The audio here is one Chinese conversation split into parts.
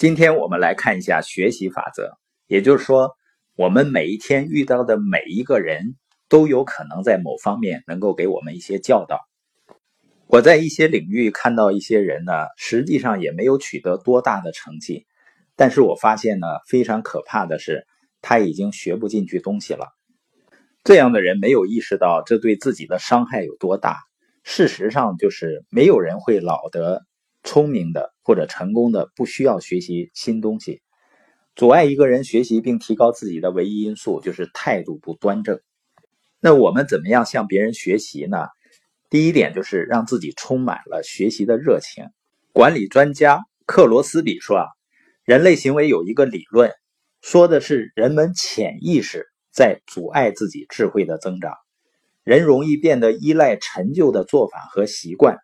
今天我们来看一下学习法则，也就是说，我们每一天遇到的每一个人都有可能在某方面能够给我们一些教导。我在一些领域看到一些人呢，实际上也没有取得多大的成绩，但是我发现呢，非常可怕的是，他已经学不进去东西了。这样的人没有意识到这对自己的伤害有多大。事实上，就是没有人会老得。聪明的或者成功的不需要学习新东西。阻碍一个人学习并提高自己的唯一因素就是态度不端正。那我们怎么样向别人学习呢？第一点就是让自己充满了学习的热情。管理专家克罗斯比说啊，人类行为有一个理论，说的是人们潜意识在阻碍自己智慧的增长。人容易变得依赖陈旧的做法和习惯。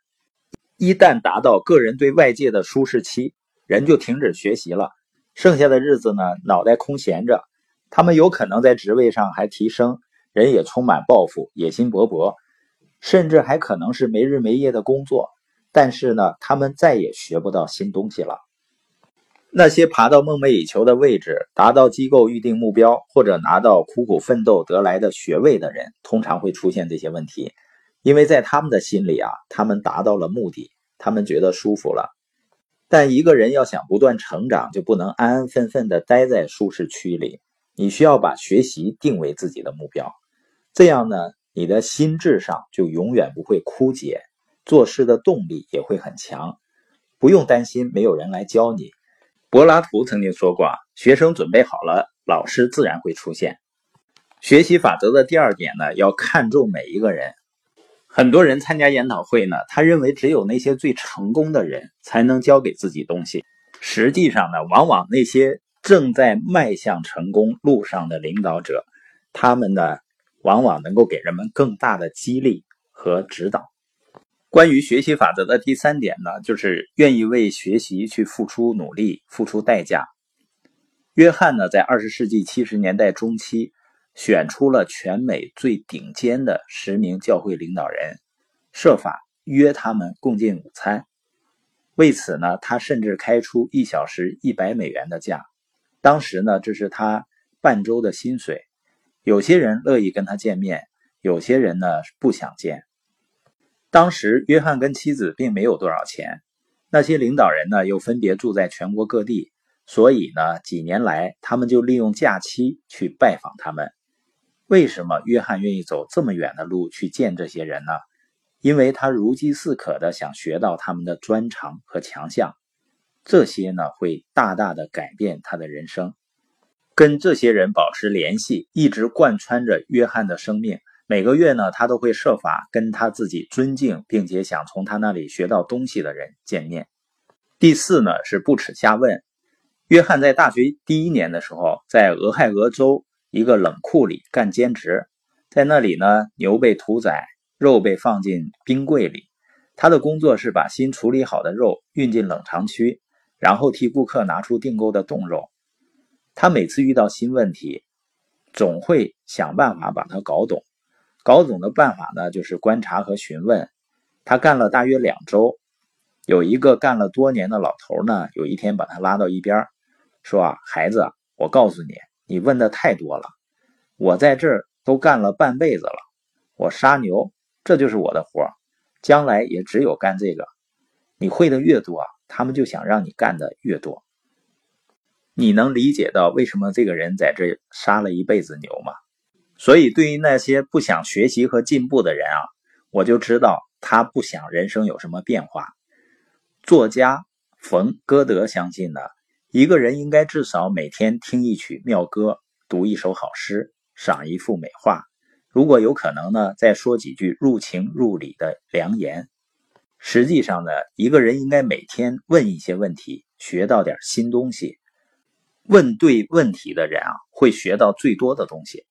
一旦达到个人对外界的舒适期，人就停止学习了。剩下的日子呢，脑袋空闲着。他们有可能在职位上还提升，人也充满抱负，野心勃勃，甚至还可能是没日没夜的工作。但是呢，他们再也学不到新东西了。那些爬到梦寐以求的位置，达到机构预定目标，或者拿到苦苦奋斗得来的学位的人，通常会出现这些问题。因为在他们的心里啊，他们达到了目的，他们觉得舒服了。但一个人要想不断成长，就不能安安分分的待在舒适区里。你需要把学习定为自己的目标，这样呢，你的心智上就永远不会枯竭，做事的动力也会很强。不用担心没有人来教你。柏拉图曾经说过：“学生准备好了，老师自然会出现。”学习法则的第二点呢，要看重每一个人。很多人参加研讨会呢，他认为只有那些最成功的人才能教给自己东西。实际上呢，往往那些正在迈向成功路上的领导者，他们呢，往往能够给人们更大的激励和指导。关于学习法则的第三点呢，就是愿意为学习去付出努力、付出代价。约翰呢，在二十世纪七十年代中期。选出了全美最顶尖的十名教会领导人，设法约他们共进午餐。为此呢，他甚至开出一小时一百美元的价。当时呢，这是他半周的薪水。有些人乐意跟他见面，有些人呢不想见。当时约翰跟妻子并没有多少钱，那些领导人呢又分别住在全国各地，所以呢，几年来他们就利用假期去拜访他们。为什么约翰愿意走这么远的路去见这些人呢？因为他如饥似渴的想学到他们的专长和强项，这些呢会大大的改变他的人生。跟这些人保持联系，一直贯穿着约翰的生命。每个月呢，他都会设法跟他自己尊敬并且想从他那里学到东西的人见面。第四呢是不耻下问。约翰在大学第一年的时候，在俄亥俄州。一个冷库里干兼职，在那里呢，牛被屠宰，肉被放进冰柜里。他的工作是把新处理好的肉运进冷藏区，然后替顾客拿出订购的冻肉。他每次遇到新问题，总会想办法把它搞懂。搞懂的办法呢，就是观察和询问。他干了大约两周，有一个干了多年的老头呢，有一天把他拉到一边，说：“啊，孩子，我告诉你。”你问的太多了，我在这儿都干了半辈子了，我杀牛，这就是我的活将来也只有干这个。你会的越多，他们就想让你干的越多。你能理解到为什么这个人在这杀了一辈子牛吗？所以，对于那些不想学习和进步的人啊，我就知道他不想人生有什么变化。作家冯·歌德相信呢。一个人应该至少每天听一曲妙歌，读一首好诗，赏一幅美画。如果有可能呢，再说几句入情入理的良言。实际上呢，一个人应该每天问一些问题，学到点新东西。问对问题的人啊，会学到最多的东西。